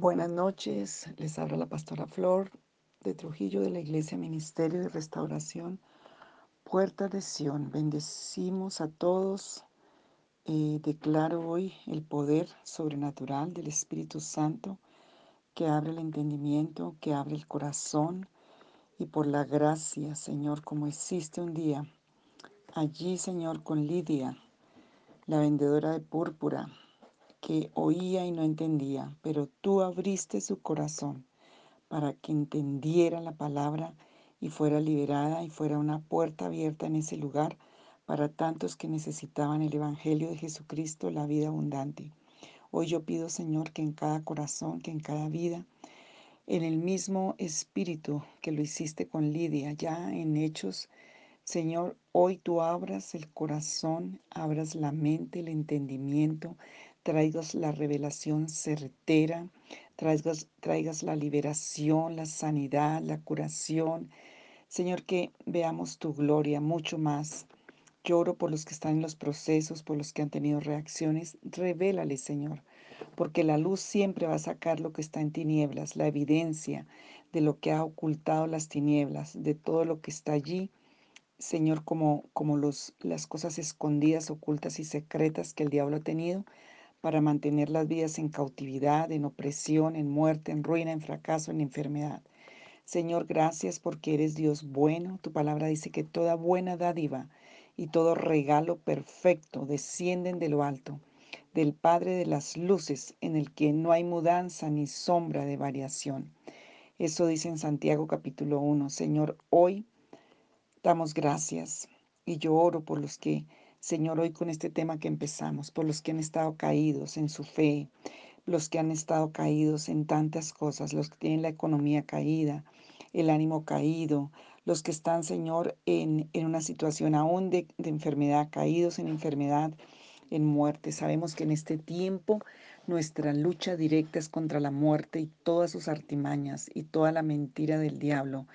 Buenas noches, les habla la pastora Flor de Trujillo de la Iglesia Ministerio de Restauración, Puerta de Sion. Bendecimos a todos. Eh, declaro hoy el poder sobrenatural del Espíritu Santo que abre el entendimiento, que abre el corazón y por la gracia, Señor, como existe un día allí, Señor, con Lidia, la vendedora de púrpura, que oía y no entendía, pero tú abriste su corazón para que entendiera la palabra y fuera liberada y fuera una puerta abierta en ese lugar para tantos que necesitaban el Evangelio de Jesucristo, la vida abundante. Hoy yo pido, Señor, que en cada corazón, que en cada vida, en el mismo espíritu que lo hiciste con Lidia, ya en Hechos Señor, hoy tú abras el corazón, abras la mente, el entendimiento, traigas la revelación certera, traigas, traigas la liberación, la sanidad, la curación. Señor, que veamos tu gloria mucho más. Lloro por los que están en los procesos, por los que han tenido reacciones. Revélale, Señor, porque la luz siempre va a sacar lo que está en tinieblas, la evidencia de lo que ha ocultado las tinieblas, de todo lo que está allí Señor, como, como los, las cosas escondidas, ocultas y secretas que el diablo ha tenido para mantener las vidas en cautividad, en opresión, en muerte, en ruina, en fracaso, en enfermedad. Señor, gracias porque eres Dios bueno. Tu palabra dice que toda buena dádiva y todo regalo perfecto descienden de lo alto, del Padre de las Luces, en el que no hay mudanza ni sombra de variación. Eso dice en Santiago capítulo 1. Señor, hoy Damos gracias y yo oro por los que, Señor, hoy con este tema que empezamos, por los que han estado caídos en su fe, los que han estado caídos en tantas cosas, los que tienen la economía caída, el ánimo caído, los que están, Señor, en, en una situación aún de, de enfermedad, caídos en enfermedad, en muerte. Sabemos que en este tiempo nuestra lucha directa es contra la muerte y todas sus artimañas y toda la mentira del diablo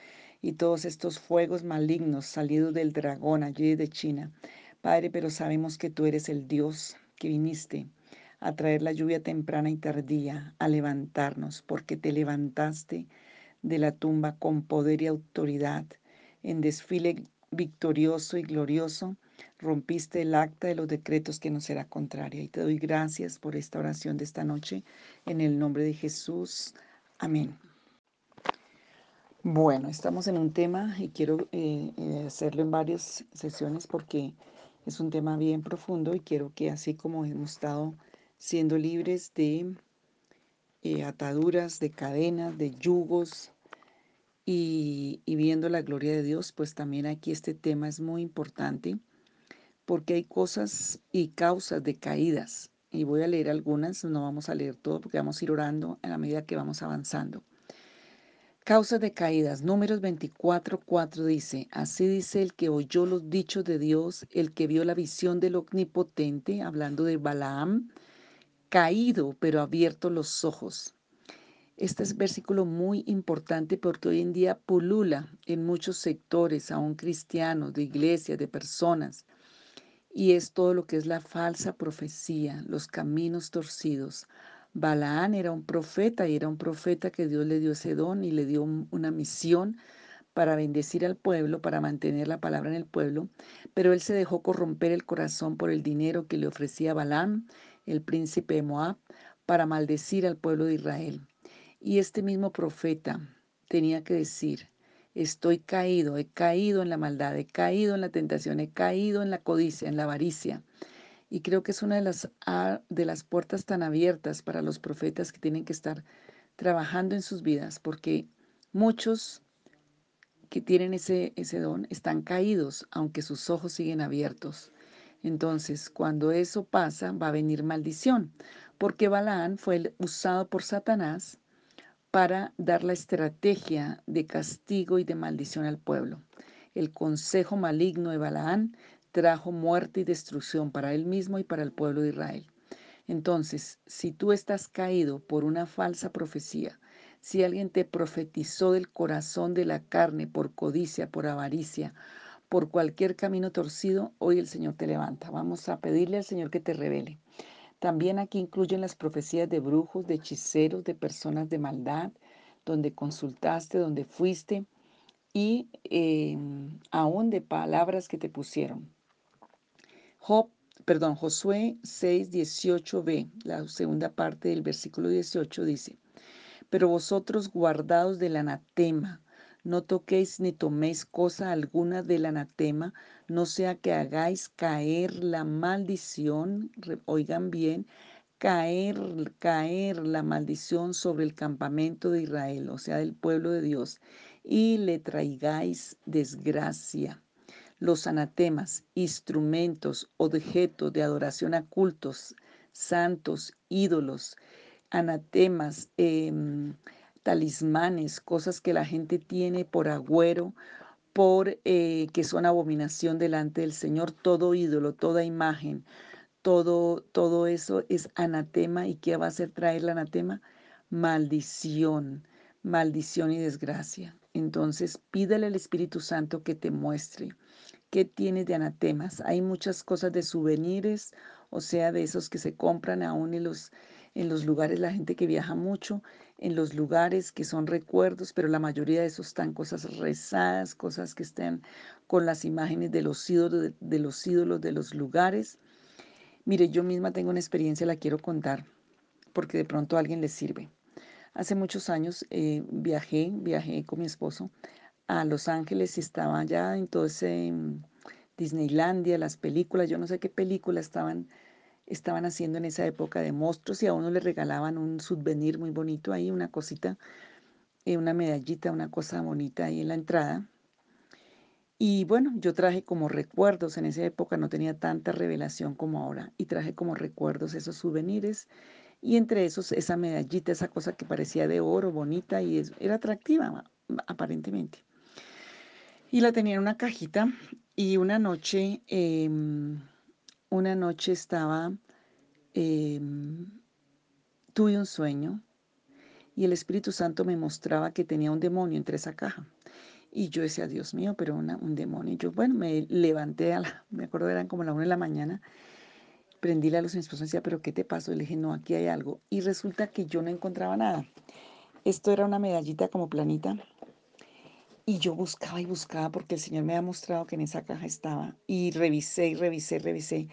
y todos estos fuegos malignos salidos del dragón allí de China. Padre, pero sabemos que tú eres el Dios que viniste a traer la lluvia temprana y tardía, a levantarnos, porque te levantaste de la tumba con poder y autoridad, en desfile victorioso y glorioso, rompiste el acta de los decretos que nos será contraria. Y te doy gracias por esta oración de esta noche, en el nombre de Jesús. Amén. Bueno, estamos en un tema y quiero eh, eh, hacerlo en varias sesiones porque es un tema bien profundo y quiero que así como hemos estado siendo libres de eh, ataduras, de cadenas, de yugos y, y viendo la gloria de Dios, pues también aquí este tema es muy importante porque hay cosas y causas de caídas. Y voy a leer algunas, no vamos a leer todo porque vamos a ir orando a la medida que vamos avanzando. Causas de caídas. Números 24, 4 dice, así dice el que oyó los dichos de Dios, el que vio la visión del omnipotente, hablando de Balaam, caído pero abierto los ojos. Este es versículo muy importante porque hoy en día pulula en muchos sectores, aún cristianos, de iglesias, de personas, y es todo lo que es la falsa profecía, los caminos torcidos, Balaán era un profeta y era un profeta que Dios le dio ese don y le dio una misión para bendecir al pueblo, para mantener la palabra en el pueblo, pero él se dejó corromper el corazón por el dinero que le ofrecía Balaam, el príncipe de Moab, para maldecir al pueblo de Israel. Y este mismo profeta tenía que decir, estoy caído, he caído en la maldad, he caído en la tentación, he caído en la codicia, en la avaricia. Y creo que es una de las, de las puertas tan abiertas para los profetas que tienen que estar trabajando en sus vidas, porque muchos que tienen ese, ese don están caídos, aunque sus ojos siguen abiertos. Entonces, cuando eso pasa, va a venir maldición, porque Balaán fue usado por Satanás para dar la estrategia de castigo y de maldición al pueblo. El consejo maligno de Balaán trajo muerte y destrucción para él mismo y para el pueblo de Israel. Entonces, si tú estás caído por una falsa profecía, si alguien te profetizó del corazón de la carne por codicia, por avaricia, por cualquier camino torcido, hoy el Señor te levanta. Vamos a pedirle al Señor que te revele. También aquí incluyen las profecías de brujos, de hechiceros, de personas de maldad, donde consultaste, donde fuiste y eh, aún de palabras que te pusieron. Perdón, Josué 6, 18b, la segunda parte del versículo 18 dice, pero vosotros guardaos del anatema, no toquéis ni toméis cosa alguna del anatema, no sea que hagáis caer la maldición, oigan bien, caer, caer la maldición sobre el campamento de Israel, o sea, del pueblo de Dios, y le traigáis desgracia. Los anatemas, instrumentos, objetos de adoración a cultos, santos, ídolos, anatemas, em, talismanes, cosas que la gente tiene por agüero, por eh, que son abominación delante del Señor, todo ídolo, toda imagen, todo, todo eso es anatema. ¿Y qué va a hacer traer la anatema? Maldición, maldición y desgracia. Entonces pídale al Espíritu Santo que te muestre qué tienes de anatemas. Hay muchas cosas de souvenirs, o sea, de esos que se compran aún en los, en los lugares, la gente que viaja mucho, en los lugares que son recuerdos, pero la mayoría de esos están cosas rezadas, cosas que están con las imágenes de los ídolos de los, ídolos de los lugares. Mire, yo misma tengo una experiencia, la quiero contar, porque de pronto a alguien le sirve. Hace muchos años eh, viajé, viajé con mi esposo a Los Ángeles y estaba allá en todo ese mm, Disneylandia, las películas, yo no sé qué películas estaban, estaban haciendo en esa época de monstruos y a uno le regalaban un souvenir muy bonito ahí, una cosita, eh, una medallita, una cosa bonita ahí en la entrada. Y bueno, yo traje como recuerdos, en esa época no tenía tanta revelación como ahora, y traje como recuerdos esos souvenirs, y entre esos esa medallita, esa cosa que parecía de oro, bonita, y era atractiva aparentemente. Y la tenía en una cajita, y una noche, em, una noche estaba, em, tuve un sueño, y el Espíritu Santo me mostraba que tenía un demonio entre esa caja. Y yo decía, Dios mío, pero un demonio. Y yo, bueno, me levanté a la, me acuerdo eran como la una de la mañana, prendí la luz y mi esposo decía, pero ¿qué te pasó? Y le dije, no, aquí hay algo. Y resulta que yo no encontraba nada. Esto era una medallita como planita. Y yo buscaba y buscaba porque el Señor me había mostrado que en esa caja estaba. Y revisé y revisé, revisé.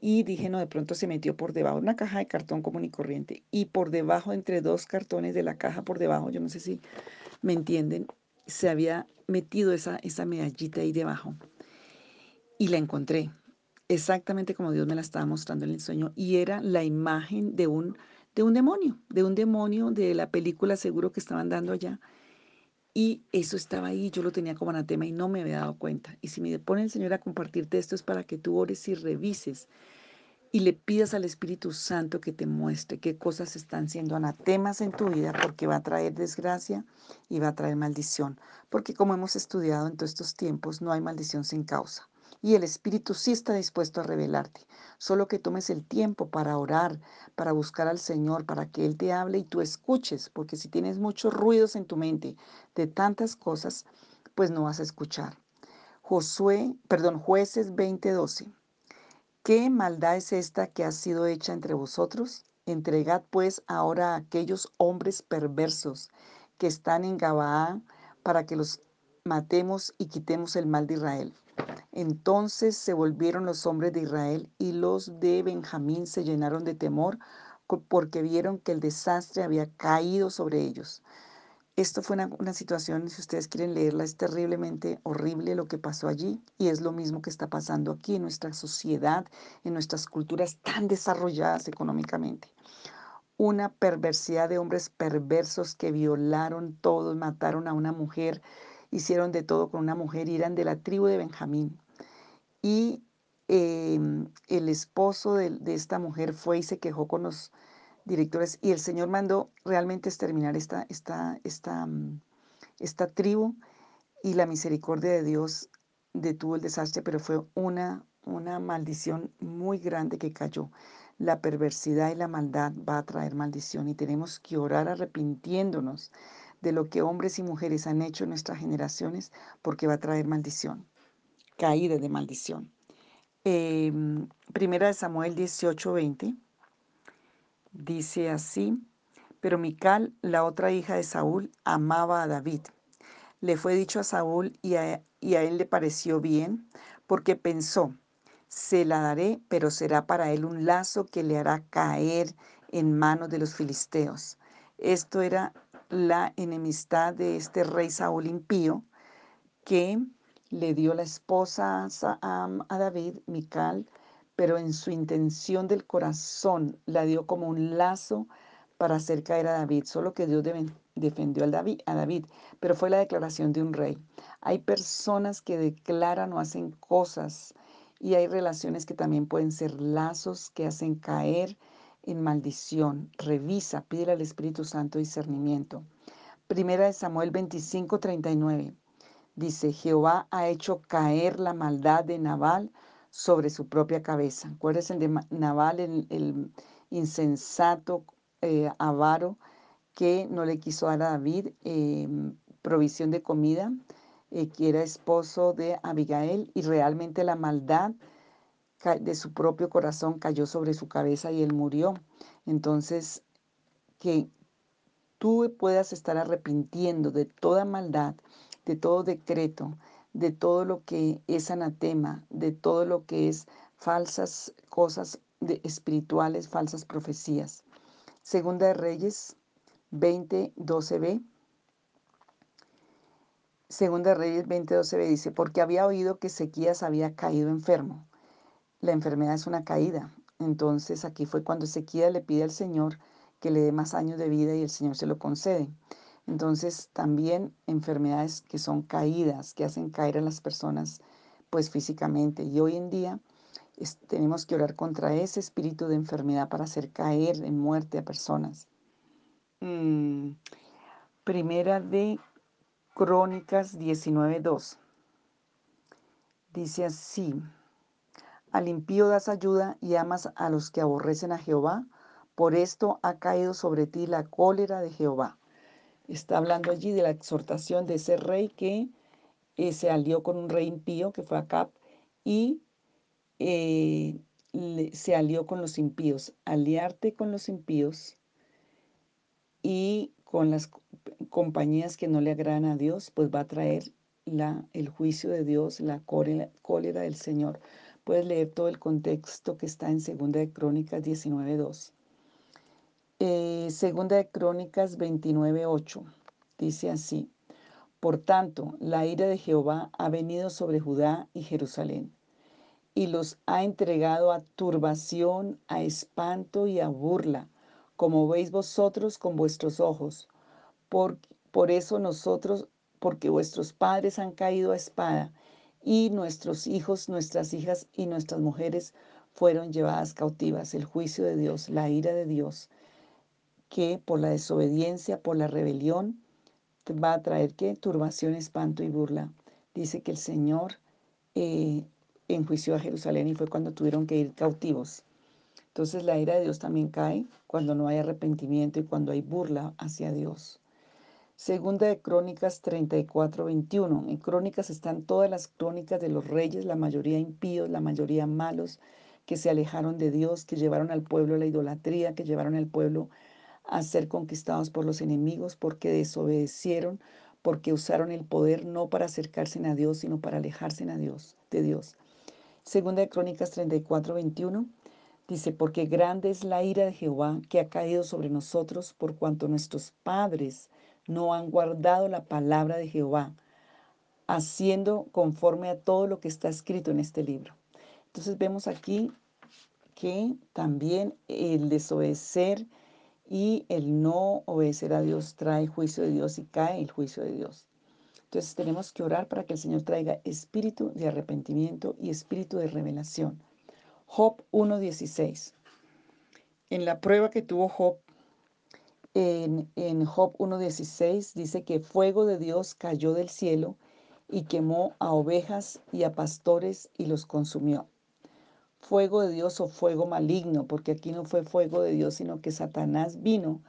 Y dije, no, de pronto se metió por debajo, una caja de cartón común y corriente. Y por debajo, entre dos cartones de la caja por debajo, yo no sé si me entienden, se había metido esa, esa medallita ahí debajo. Y la encontré, exactamente como Dios me la estaba mostrando en el sueño. Y era la imagen de un, de un demonio, de un demonio de la película seguro que estaban dando allá. Y eso estaba ahí, yo lo tenía como anatema y no me había dado cuenta. Y si me pone el Señor a compartirte esto es para que tú ores y revises y le pidas al Espíritu Santo que te muestre qué cosas están siendo anatemas en tu vida porque va a traer desgracia y va a traer maldición. Porque como hemos estudiado en todos estos tiempos, no hay maldición sin causa. Y el Espíritu sí está dispuesto a revelarte. Solo que tomes el tiempo para orar, para buscar al Señor, para que Él te hable y tú escuches. Porque si tienes muchos ruidos en tu mente de tantas cosas, pues no vas a escuchar. Josué, perdón, jueces 20:12. ¿Qué maldad es esta que ha sido hecha entre vosotros? Entregad pues ahora a aquellos hombres perversos que están en Gabaa para que los matemos y quitemos el mal de Israel. Entonces se volvieron los hombres de Israel y los de Benjamín se llenaron de temor porque vieron que el desastre había caído sobre ellos. Esto fue una, situación, si ustedes quieren leerla, es terriblemente horrible lo que pasó allí y es lo mismo que está pasando aquí en nuestra sociedad, en nuestras culturas tan desarrolladas económicamente. Una perversidad de hombres perversos que violaron todos, mataron a una mujer, hicieron de todo con una mujer y eran de la tribu de Benjamín. Y em, el esposo de, de esta mujer fue y se quejó con los directores y el Señor mandó realmente exterminar esta, esta, esta, mm, esta tribu y la misericordia de Dios detuvo el desastre, pero fue una, una maldición muy grande que cayó. La perversidad y la maldad va a traer maldición y tenemos que orar arrepintiéndonos de lo que hombres y mujeres han hecho en nuestras generaciones porque va a traer maldición, caída de maldición. Em, primera de Samuel 18, 20 Dice así, pero Mical, la otra hija de Saúl, amaba a David. Le fue dicho a Saúl y y a él le pareció bien, porque pensó, se la daré, pero será para él un lazo que le hará caer en manos de los filisteos. Esto era la enemistad de este rey Saúl impío, que le dio la esposa a, David, Mical, pero en su intención del corazón la dio como un lazo para hacer caer a David, solo que Dios defendió a David, pero fue la declaración de un rey. Hay personas que declaran o hacen cosas y hay relaciones que también pueden ser lazos que hacen caer en maldición. Revisa, pídele al Espíritu Santo discernimiento. Primera de Samuel 25, 39. Dice, Jehová ha hecho caer la maldad de Nabal sobre su propia cabeza. Acuérdense de Nabal, el, insensato eh, avaro que no le quiso dar a David eh, provisión de comida, eh, que era esposo de Abigail, y realmente la maldad de su propio corazón cayó sobre su cabeza y él murió. Entonces, que tú puedas estar arrepintiendo de toda maldad, de todo decreto, de todo lo que es anatema, de todo lo que es falsas cosas de espirituales, falsas profecías. Segunda de Reyes 20, 12b. Segunda de Reyes 20, 12b dice, porque había oído que Ezequías había caído enfermo. La enfermedad es una caída. Entonces aquí fue cuando Ezequías le pide al Señor que le dé más años de vida y el Señor se lo concede. Entonces también enfermedades que son caídas, que hacen caer a las personas pues físicamente. Y hoy en día tenemos que orar contra ese espíritu de enfermedad para hacer caer en muerte a personas. Mm, primera de Crónicas 19.2. Dice así, al impío das ayuda y amas a los que aborrecen a Jehová, por esto ha caído sobre ti la cólera de Jehová. Está hablando allí de la exhortación de ese rey que eh, se alió con un rey impío, que fue Acab, y eh, se alió con los impíos. Aliarte con los impíos y con las compañías que no le agradan a Dios, pues va a traer la, el juicio de Dios, la cólera, cólera del Señor. Puedes leer todo el contexto que está en 2 de Crónicas 19.2. Eh, segunda de Crónicas 29.8 dice así, Por tanto, la ira de Jehová ha venido sobre Judá y Jerusalén, y los ha entregado a turbación, a espanto y a burla, como veis vosotros con vuestros ojos. Por, por eso nosotros, porque vuestros padres han caído a espada, y nuestros hijos, nuestras hijas y nuestras mujeres fueron llevadas cautivas. El juicio de Dios, la ira de Dios que por la desobediencia, por la rebelión, va a traer que turbación, espanto y burla. Dice que el Señor eh, enjuició a Jerusalén y fue cuando tuvieron que ir cautivos. Entonces la ira de Dios también cae cuando no hay arrepentimiento y cuando hay burla hacia Dios. Segunda de Crónicas 34, 21. En Crónicas están todas las crónicas de los reyes, la mayoría impíos, la mayoría malos, que se alejaron de Dios, que llevaron al pueblo a la idolatría, que llevaron al pueblo a ser conquistados por los enemigos porque desobedecieron, porque usaron el poder no para acercarse a Dios, sino para alejarse a Dios, de Dios. Segunda de Crónicas 34, 21 dice, porque grande es la ira de Jehová que ha caído sobre nosotros por cuanto nuestros padres no han guardado la palabra de Jehová, haciendo conforme a todo lo que está escrito en este libro. Entonces vemos aquí que también el desobedecer y el no obedecer a Dios trae juicio de Dios y cae el juicio de Dios. Entonces tenemos que orar para que el Señor traiga espíritu de arrepentimiento y espíritu de revelación. Job 1.16. En la prueba que tuvo Job, en, Job 1.16 dice que fuego de Dios cayó del cielo y quemó a ovejas y a pastores y los consumió fuego de Dios o fuego maligno, porque aquí no fue fuego de Dios, sino que Satanás vino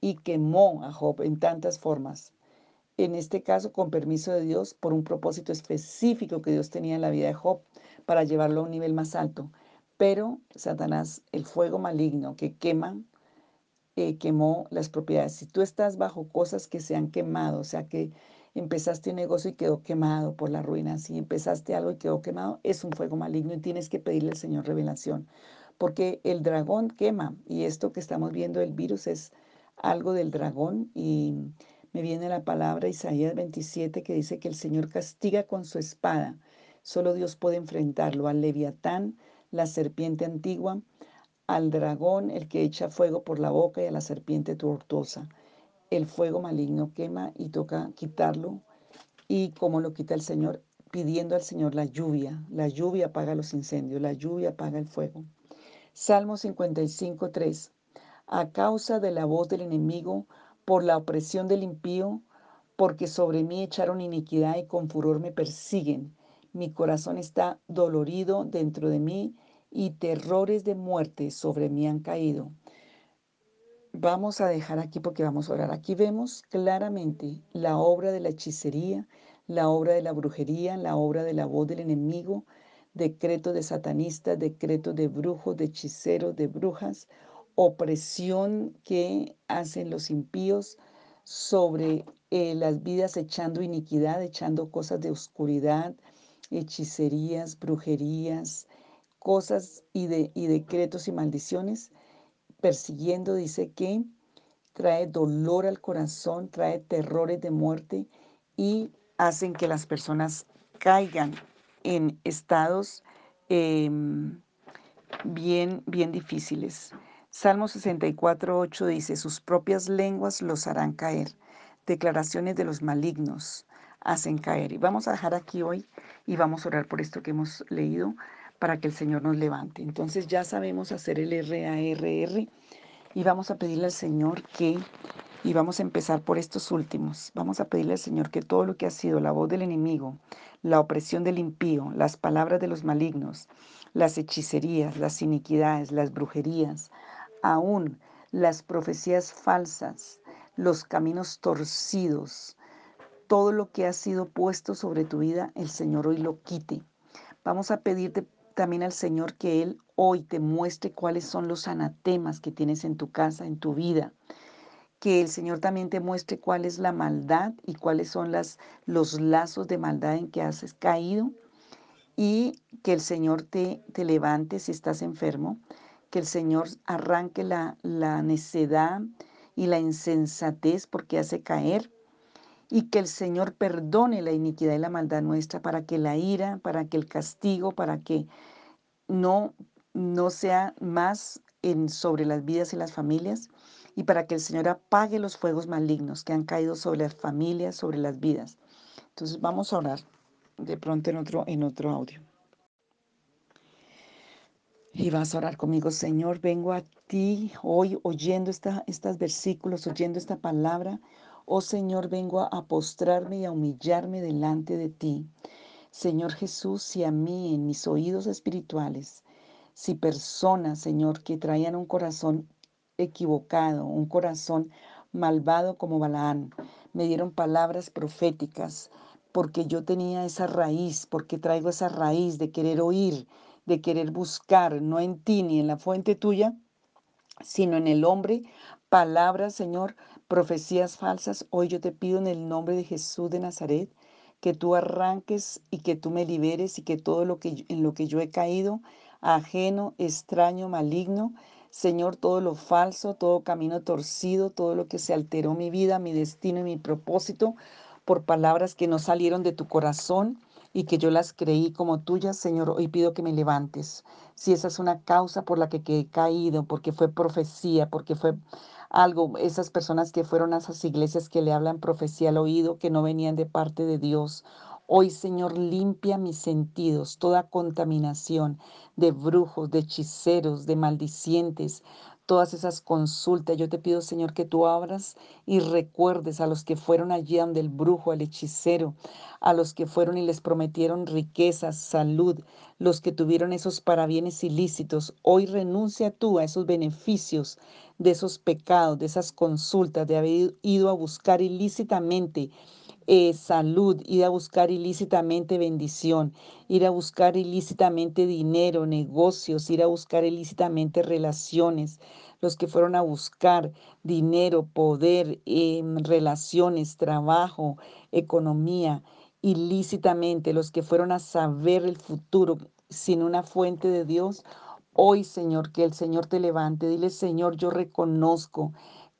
y quemó a Job en tantas formas. En este caso, con permiso de Dios, por un propósito específico que Dios tenía en la vida de Job para llevarlo a un nivel más alto. Pero Satanás, el fuego maligno que quema, eh, quemó las propiedades. Si tú estás bajo cosas que se han quemado, o sea que empezaste un negocio y quedó quemado por la ruina, si empezaste algo y quedó quemado, es un fuego maligno y tienes que pedirle al Señor revelación. Porque el dragón quema y esto que estamos viendo, el virus, es algo del dragón y me viene la palabra Isaías 27 que dice que el Señor castiga con su espada. Solo Dios puede enfrentarlo al leviatán, la serpiente antigua, al dragón, el que echa fuego por la boca, y a la serpiente tortosa. El fuego maligno quema y toca quitarlo. ¿Y cómo lo quita el Señor? Pidiendo al Señor la lluvia. La lluvia apaga los incendios, la lluvia apaga el fuego. Salmo 55, 3. A causa de la voz del enemigo, por la opresión del impío, porque sobre mí echaron iniquidad y con furor me persiguen. Mi corazón está dolorido dentro de mí y terrores de muerte sobre mí han caído. Vamos a dejar aquí porque vamos a orar. Aquí vemos claramente la obra de la hechicería, la obra de la brujería, la obra de la voz del enemigo, decretos de satanistas, decretos de brujos, de hechiceros, de brujas, opresión que hacen los impíos sobre eh, las vidas echando iniquidad, echando cosas de oscuridad, hechicerías, brujerías, cosas y, de, decretos y maldiciones, persiguiendo, dice que trae dolor al corazón, trae terrores de muerte y hacen que las personas caigan en estados eh, bien, bien difíciles. Salmo 64, 8 dice, sus propias lenguas los harán caer. Declaraciones de los malignos hacen caer. Y vamos a dejar aquí hoy y vamos a orar por esto que hemos leído para que el Señor nos levante. Entonces ya sabemos hacer el RARR y vamos a pedirle al Señor que, y vamos a empezar por estos últimos, vamos a pedirle al Señor que todo lo que ha sido la voz del enemigo, la opresión del impío, las palabras de los malignos, las hechicerías, las iniquidades, las brujerías, aún las profecías falsas, los caminos torcidos, todo lo que ha sido puesto sobre tu vida, el Señor hoy lo quite. Vamos a pedirte también al Señor que Él hoy te muestre cuáles son los anatemas que tienes en tu casa, en tu vida. Que el Señor también te muestre cuál es la maldad y cuáles son las, los lazos de maldad en que has caído. Y que el Señor te, te levante si estás enfermo. Que el Señor arranque la, la necedad y la insensatez porque hace caer y que el Señor perdone la iniquidad y la maldad nuestra para que la ira, para que el castigo, para que no, no sea más en, sobre las vidas y las familias y para que el Señor apague los fuegos malignos que han caído sobre las familias, sobre las vidas. Entonces vamos a orar de pronto en otro, en otro audio. Y vas a orar conmigo, Señor, vengo a ti hoy oyendo esta, estos versículos, oyendo esta palabra Oh Señor, vengo a postrarme y a humillarme delante de ti. Señor Jesús, si a mí en mis oídos espirituales, si personas, Señor, que traían un corazón equivocado, un corazón malvado como Balaán, me dieron palabras proféticas, porque yo tenía esa raíz, porque traigo esa raíz de querer oír, de querer buscar, no en ti ni en la fuente tuya, sino en el hombre, palabras, Señor, profecías falsas, hoy yo te pido en el nombre de Jesús de Nazaret que tú arranques y que tú me liberes y que todo lo que en lo que yo he caído, ajeno, extraño, maligno, Señor, todo lo falso, todo camino torcido, todo lo que se alteró mi vida, mi destino y mi propósito por palabras que no salieron de tu corazón y que yo las creí como tuyas, Señor, hoy pido que me levantes. Si esa es una causa por la que he caído, porque fue profecía, porque fue algo, esas personas que fueron a esas iglesias que le hablan profecía al oído, que no venían de parte de Dios. Hoy, Señor, limpia mis sentidos, toda contaminación de brujos, de hechiceros, de maldicientes, todas esas consultas. Yo te pido, Señor, que tú abras y recuerdes a los que fueron allí donde el brujo, al hechicero, a los que fueron y les prometieron riquezas, salud, los que tuvieron esos parabienes ilícitos. Hoy renuncia tú a esos beneficios de esos pecados, de esas consultas, de haber ido a buscar ilícitamente eh, salud, ir a buscar ilícitamente bendición, ir a buscar ilícitamente dinero, negocios, ir a buscar ilícitamente relaciones, los que fueron a buscar dinero, poder, em, relaciones, trabajo, economía, ilícitamente, los que fueron a saber el futuro sin una fuente de Dios, hoy Señor, que el Señor te levante, dile Señor, yo reconozco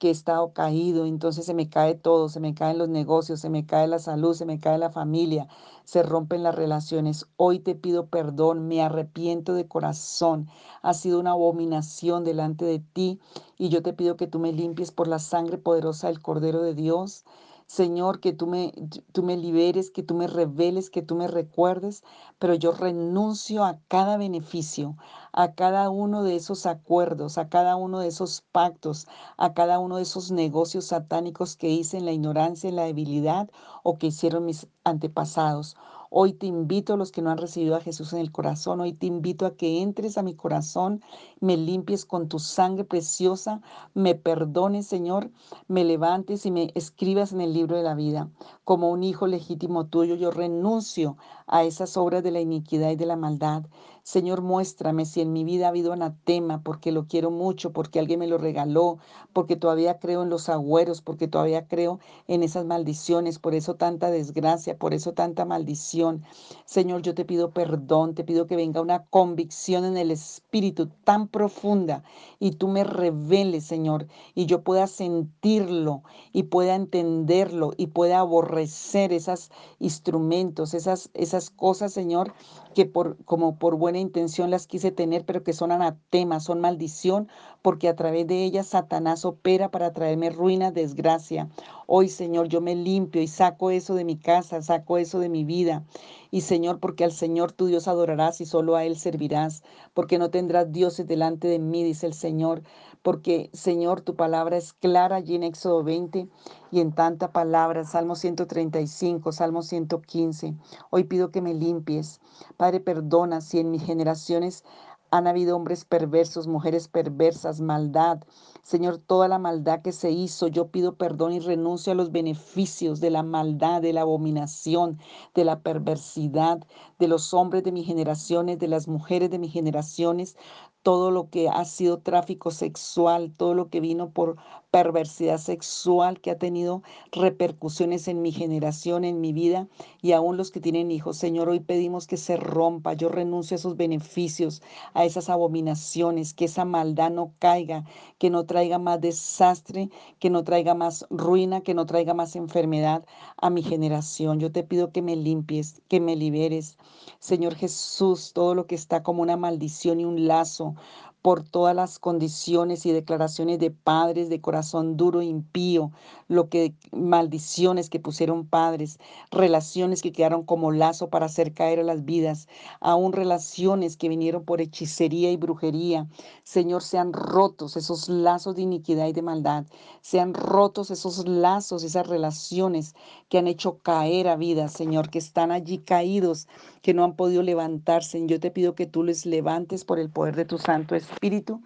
que he estado caído, entonces se me cae todo, se me caen los negocios, se me cae la salud, se me cae la familia, se rompen las relaciones. Hoy te pido perdón, me arrepiento de corazón. Ha sido una abominación delante de ti y yo te pido que tú me limpies por la sangre poderosa del Cordero de Dios. Señor, que tú me, tú me liberes, que tú me reveles, que tú me recuerdes, pero yo renuncio a cada beneficio, a cada uno de esos acuerdos, a cada uno de esos pactos, a cada uno de esos negocios satánicos que hice en la ignorancia, en la debilidad o que hicieron mis antepasados. Hoy te invito a los que no han recibido a Jesús en el corazón, hoy te invito a que entres a mi corazón, me limpies con tu sangre preciosa, me perdones, Señor, me levantes y me escribas en el libro de la vida. Como un hijo legítimo tuyo, yo renuncio a esas obras de la iniquidad y de la maldad. Señor, muéstrame si en mi vida ha habido anatema, porque lo quiero mucho, porque alguien me lo regaló, porque todavía creo en los agüeros, porque todavía creo en esas maldiciones, por eso tanta desgracia, por eso tanta maldición. Señor, yo te pido perdón, te pido que venga una convicción en el espíritu tan profunda y tú me reveles, Señor, y yo pueda sentirlo y pueda entenderlo y pueda aborrecer esos instrumentos, esas, esas cosas, Señor, que por, como por buena intención las quise tener, pero que son anatemas, son maldición, porque a través de ellas Satanás opera para traerme ruina, desgracia. Hoy, Señor, yo me limpio y saco eso de mi casa, saco eso de mi vida. Y Señor, porque al Señor tu Dios adorarás y solo a Él servirás, porque no tendrás dioses delante de mí, dice el Señor, porque Señor, tu palabra es clara allí en Éxodo 20 y en tanta palabra, Salmo 135, Salmo 115. Hoy pido que me limpies. Padre, perdona si en mis generaciones han habido hombres perversos, mujeres perversas, maldad. Señor, toda la maldad que se hizo, yo pido perdón y renuncio a los beneficios de la maldad, de la abominación, de la perversidad, de los hombres de mis generaciones, de las mujeres de mis generaciones, todo lo que ha sido tráfico sexual, todo lo que vino por perversidad sexual que ha tenido repercusiones en mi generación, en mi vida y aún los que tienen hijos. Señor, hoy pedimos que se rompa. Yo renuncio a esos beneficios, a esas abominaciones, que esa maldad no caiga, que no traiga más desastre, que no traiga más ruina, que no traiga más enfermedad a mi generación. Yo te pido que me limpies, que me liberes. Señor Jesús, todo lo que está como una maldición y un lazo por todas las condiciones y declaraciones de padres de corazón duro e impío, lo que maldiciones que pusieron padres, relaciones que quedaron como lazo para hacer caer a las vidas, aún relaciones que vinieron por hechicería y brujería. Señor, sean rotos esos lazos de iniquidad y de maldad, sean rotos esos lazos, esas relaciones que han hecho caer a vidas, Señor, que están allí caídos, que no han podido levantarse. Yo te pido que tú les levantes por el poder de tu Santo espíritu.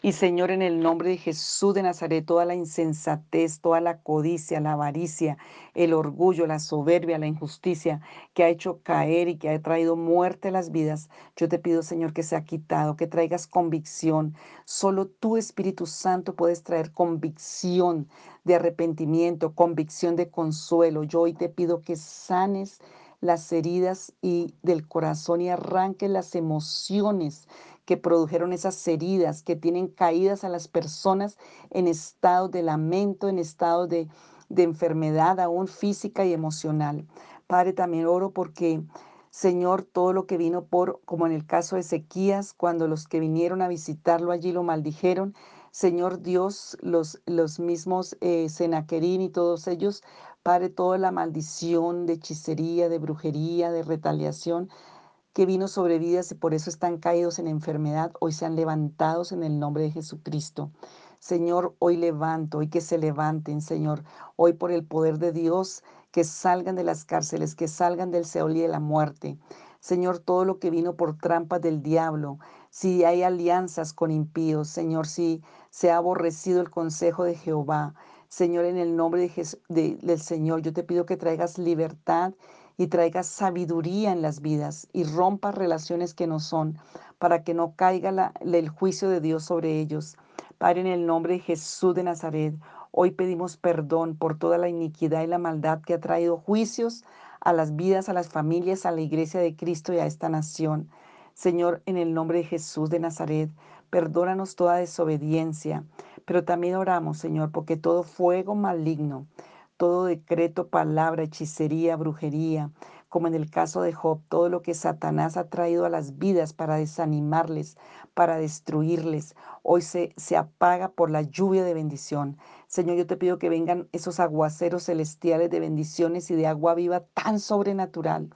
Y Señor, en el nombre de Jesús de Nazaret, toda la insensatez, toda la codicia, la avaricia, el orgullo, la soberbia, la injusticia que ha hecho caer y que ha traído muerte a las vidas, yo te pido, Señor, que sea quitado, que traigas convicción. Solo tú, Espíritu Santo, puedes traer convicción de arrepentimiento, convicción de consuelo. Yo hoy te pido que sanes las heridas y del corazón y arranques las emociones que produjeron esas heridas, que tienen caídas a las personas en estado de lamento, en estado de, de enfermedad aún física y emocional. Padre, también oro porque, Señor, todo lo que vino por, como en el caso de Ezequías, cuando los que vinieron a visitarlo allí lo maldijeron, Señor Dios, los, los mismos eh, Senaquerín y todos ellos, Padre, toda la maldición de hechicería, de brujería, de retaliación, que vino sobre vidas y por eso están caídos en enfermedad, hoy sean levantados en el nombre de Jesucristo. Señor, hoy levanto, hoy que se levanten, Señor, hoy por el poder de Dios, que salgan de las cárceles, que salgan del Seol y de la muerte. Señor, todo lo que vino por trampas del diablo, si hay alianzas con impíos, Señor, si se ha aborrecido el consejo de Jehová, Señor, en el nombre de del Señor, yo te pido que traigas libertad y traigas sabiduría en las vidas y rompas relaciones que no son, para que no caiga el juicio de Dios sobre ellos. Padre, en el nombre de Jesús de Nazaret, hoy pedimos perdón por toda la iniquidad y la maldad que ha traído juicios a las vidas, a las familias, a la iglesia de Cristo y a esta nación. Señor, en el nombre de Jesús de Nazaret, perdónanos toda desobediencia, pero también oramos, Señor, porque todo fuego maligno, todo decreto, palabra, hechicería, brujería, como en el caso de Job, todo lo que Satanás ha traído a las vidas para desanimarles, para destruirles, hoy se, se apaga por la lluvia de bendición. Señor, yo te pido que vengan esos aguaceros celestiales de bendiciones y de agua viva tan sobrenatural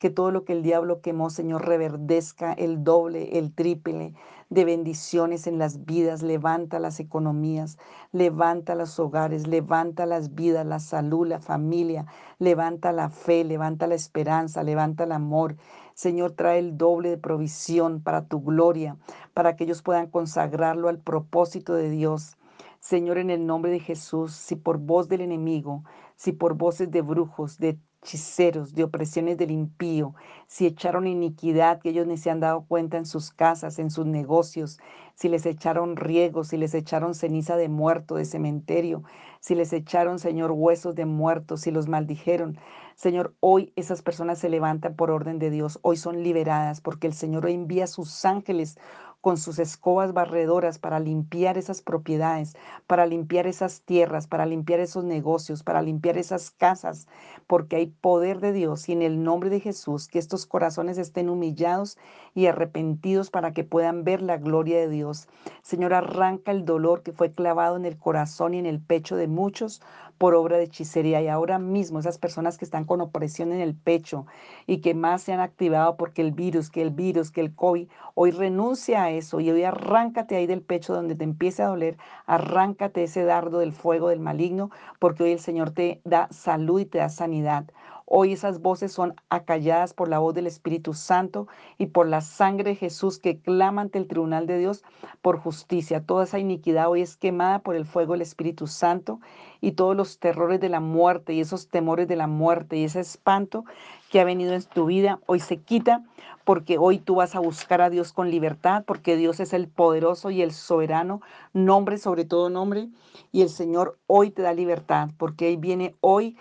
que todo lo que el diablo quemó, Señor, reverdezca el doble, el triple de bendiciones en las vidas. Levanta las economías, levanta los hogares, levanta las vidas, la salud, la familia, levanta la fe, levanta la esperanza, levanta el amor. Señor, trae el doble de provisión para tu gloria, para que ellos puedan consagrarlo al propósito de Dios. Señor, en el nombre de Jesús, si por voz del enemigo, si por voces de brujos, de hechiceros, de opresiones del impío, si echaron iniquidad que ellos ni se han dado cuenta en sus casas, en sus negocios, si les echaron riego, si les echaron ceniza de muerto, de cementerio, si les echaron, Señor, huesos de muertos, si los maldijeron. Señor, hoy esas personas se levantan por orden de Dios, hoy son liberadas porque el Señor envía sus ángeles con sus escobas barredoras para limpiar esas propiedades, para limpiar esas tierras, para limpiar esos negocios, para limpiar esas casas, porque hay poder de Dios y en el nombre de Jesús que estos corazones estén humillados y arrepentidos para que puedan ver la gloria de Dios. Señor, arranca el dolor que fue clavado en el corazón y en el pecho de muchos por obra de hechicería. Y ahora mismo esas personas que están con opresión en el pecho y que más se han activado porque el virus, que el virus, que el COVID, hoy renuncia a eso y hoy arráncate ahí del pecho donde te empiece a doler, arráncate ese dardo del fuego del maligno, porque hoy el Señor te da salud y te da sanidad. Hoy esas voces son acalladas por la voz del Espíritu Santo y por la sangre de Jesús que clama ante el tribunal de Dios por justicia. Toda esa iniquidad hoy es quemada por el fuego del Espíritu Santo y todos los terrores de la muerte y esos temores de la muerte y ese espanto que ha venido en tu vida hoy se quita porque hoy tú vas a buscar a Dios con libertad, porque Dios es el poderoso y el soberano, nombre sobre todo nombre, y el Señor hoy te da libertad, porque Él viene hoy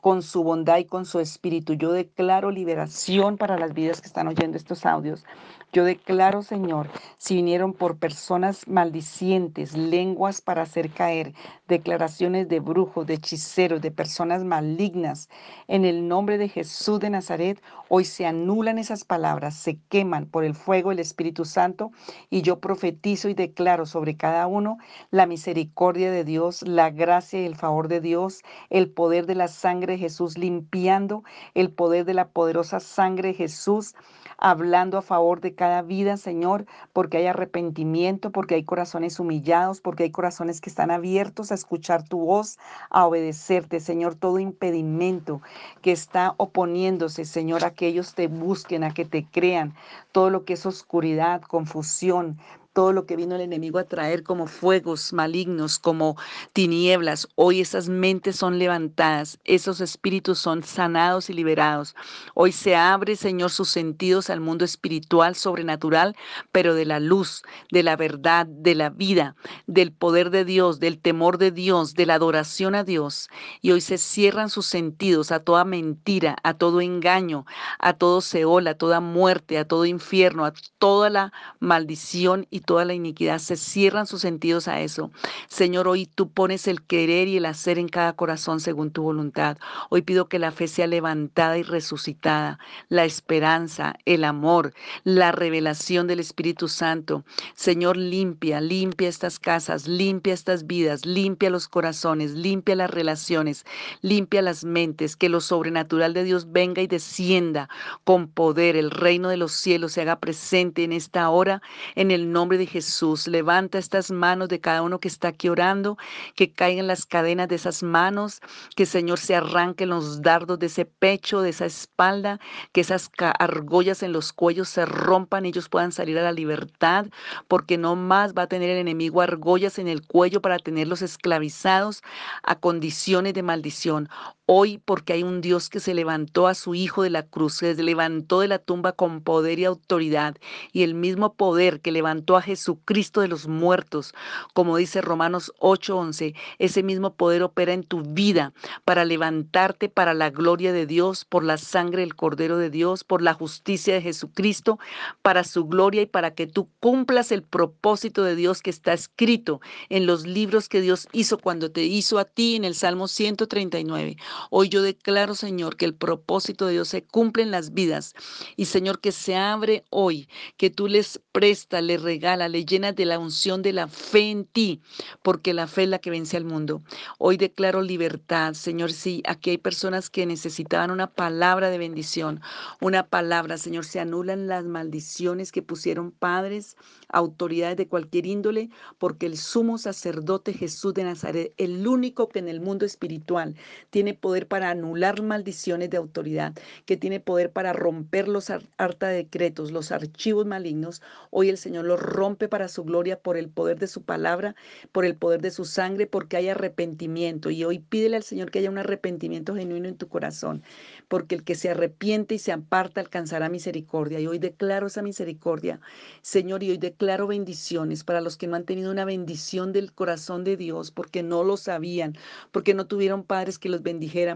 con su bondad y con su espíritu. Yo declaro liberación para las vidas que están oyendo estos audios. Yo declaro, Señor, si vinieron por personas maldicientes, lenguas para hacer caer, declaraciones de brujos, de hechiceros, de personas malignas, en el nombre de Jesús de Nazaret, hoy se anulan esas palabras, se queman por el fuego del Espíritu Santo y yo profetizo y declaro sobre cada uno la misericordia de Dios, la gracia y el favor de Dios, el poder de la sangre de Jesús limpiando, el poder de la poderosa sangre de Jesús hablando a favor de cada vida, Señor, porque hay arrepentimiento, porque hay corazones humillados, porque hay corazones que están abiertos a escuchar tu voz, a obedecerte, Señor, todo impedimento que está oponiéndose, Señor, a que ellos te busquen, a que te crean, todo lo que es oscuridad, confusión, todo lo que vino el enemigo a traer como fuegos malignos, como tinieblas. Hoy esas mentes son levantadas, esos espíritus son sanados y liberados. Hoy se abre, Señor, sus sentidos al mundo espiritual, sobrenatural, pero de la luz, de la verdad, de la vida, del poder de Dios, del temor de Dios, de la adoración a Dios. Y hoy se cierran sus sentidos a toda mentira, a todo engaño, a todo seol, a toda muerte, a todo infierno, a toda la maldición y toda la iniquidad, se cierran sus sentidos a eso. Señor, hoy tú pones el querer y el hacer en cada corazón según tu voluntad. Hoy pido que la fe sea levantada y resucitada, la esperanza, el amor, la revelación del Espíritu Santo. Señor, limpia, limpia estas casas, limpia estas vidas, limpia los corazones, limpia las relaciones, limpia las mentes, que lo sobrenatural de Dios venga y descienda con poder, el reino de los cielos se haga presente en esta hora, en el nombre de Jesús. Levanta estas manos de cada uno que está aquí orando, que caigan las cadenas de esas manos, que Señor se arranquen los dardos de ese pecho, de esa espalda, que esas argollas en los cuellos se rompan y ellos puedan salir a la libertad, porque no más va a tener el enemigo argollas en el cuello para tenerlos esclavizados a condiciones de maldición. Hoy, porque hay un Dios que se levantó a su Hijo de la cruz, se levantó de la tumba con poder y autoridad, y el mismo poder que levantó a Jesucristo de los muertos, como dice Romanos 8:11, ese mismo poder opera en tu vida para levantarte para la gloria de Dios, por la sangre del Cordero de Dios, por la justicia de Jesucristo, para su gloria y para que tú cumplas el propósito de Dios que está escrito en los libros que Dios hizo cuando te hizo a ti en el Salmo 139. Hoy yo declaro, Señor, que el propósito de Dios se cumple en las vidas. Y Señor, que se abre hoy, que tú les prestas, les regala, les llenas de la unción de la fe en ti, porque la fe es la que vence al mundo. Hoy declaro libertad, Señor. Sí, aquí hay personas que necesitaban una palabra de bendición, una palabra, Señor. Se anulan las maldiciones que pusieron padres, autoridades de cualquier índole, porque el sumo sacerdote Jesús de Nazaret, el único que en el mundo espiritual tiene poder para anular maldiciones de autoridad, que tiene poder para romper los harta decretos, los archivos malignos. Hoy el Señor los rompe para su gloria por el poder de su palabra, por el poder de su sangre, porque hay arrepentimiento. Y hoy pídele al Señor que haya un arrepentimiento genuino en tu corazón, porque el que se arrepiente y se aparta alcanzará misericordia. Y hoy declaro esa misericordia, Señor, y hoy declaro bendiciones para los que no han tenido una bendición del corazón de Dios, porque no lo sabían, porque no tuvieron padres que los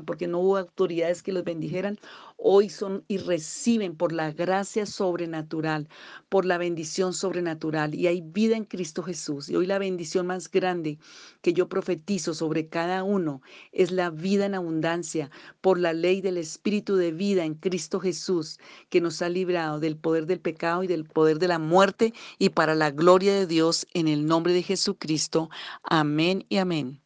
porque no hubo autoridades que los bendijeran, hoy son y reciben por la gracia sobrenatural, por la bendición sobrenatural. Y hay vida en Cristo Jesús. Y hoy la bendición más grande que yo profetizo sobre cada uno es la vida en abundancia por la ley del Espíritu de vida en Cristo Jesús, que nos ha librado del poder del pecado y del poder de la muerte y para la gloria de Dios en el nombre de Jesucristo. Amén y amén.